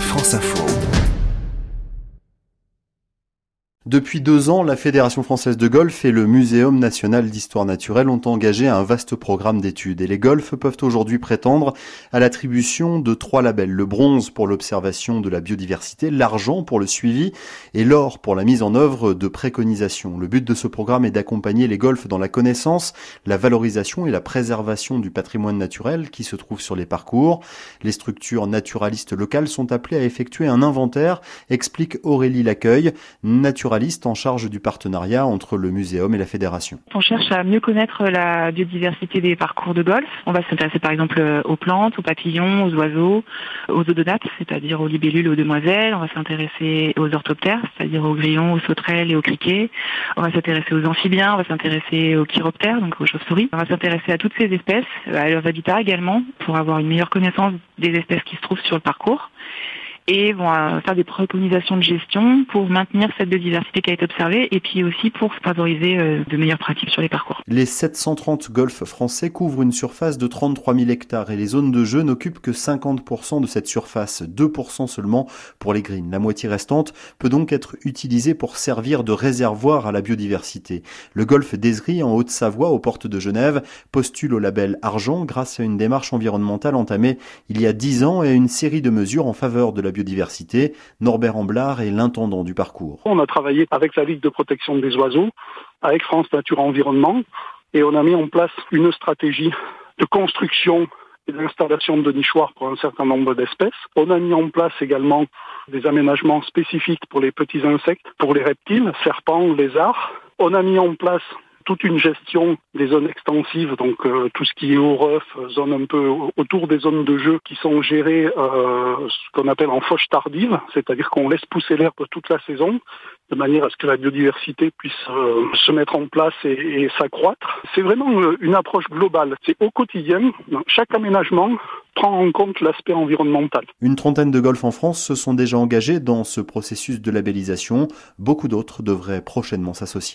France Info. Depuis deux ans, la Fédération française de golf et le Muséum national d'histoire naturelle ont engagé un vaste programme d'études et les golfs peuvent aujourd'hui prétendre à l'attribution de trois labels. Le bronze pour l'observation de la biodiversité, l'argent pour le suivi et l'or pour la mise en œuvre de préconisations. Le but de ce programme est d'accompagner les golfs dans la connaissance, la valorisation et la préservation du patrimoine naturel qui se trouve sur les parcours. Les structures naturalistes locales sont appelées à effectuer un inventaire, explique Aurélie Laccueil, naturaliste en charge du partenariat entre le muséum et la fédération. On cherche à mieux connaître la biodiversité des parcours de golf. On va s'intéresser par exemple aux plantes, aux papillons, aux oiseaux, aux odonates, c'est-à-dire aux libellules, aux demoiselles. On va s'intéresser aux orthoptères, c'est-à-dire aux grillons, aux sauterelles et aux criquets. On va s'intéresser aux amphibiens, on va s'intéresser aux chiroptères, donc aux chauves-souris. On va s'intéresser à toutes ces espèces, à leurs habitats également, pour avoir une meilleure connaissance des espèces qui se trouvent sur le parcours et vont euh, faire des préconisations de gestion pour maintenir cette biodiversité qui a été observée et puis aussi pour favoriser euh, de meilleures pratiques sur les parcours. Les 730 golfs français couvrent une surface de 33 000 hectares et les zones de jeu n'occupent que 50% de cette surface, 2% seulement pour les greens. La moitié restante peut donc être utilisée pour servir de réservoir à la biodiversité. Le golfe d'Ezry en Haute-Savoie, aux portes de Genève, postule au label argent grâce à une démarche environnementale entamée il y a 10 ans et à une série de mesures en faveur de la Norbert Amblard est l'intendant du parcours. On a travaillé avec la Ligue de protection des oiseaux, avec France Nature Environnement, et on a mis en place une stratégie de construction et d'installation de nichoirs pour un certain nombre d'espèces. On a mis en place également des aménagements spécifiques pour les petits insectes, pour les reptiles, serpents, lézards. On a mis en place toute une gestion des zones extensives, donc euh, tout ce qui est au ref, zone un peu autour des zones de jeu qui sont gérées euh, ce qu'on appelle en fauche tardive, c'est-à-dire qu'on laisse pousser l'herbe toute la saison de manière à ce que la biodiversité puisse euh, se mettre en place et, et s'accroître. C'est vraiment une approche globale. C'est au quotidien, chaque aménagement prend en compte l'aspect environnemental. Une trentaine de golfs en France se sont déjà engagés dans ce processus de labellisation. Beaucoup d'autres devraient prochainement s'associer.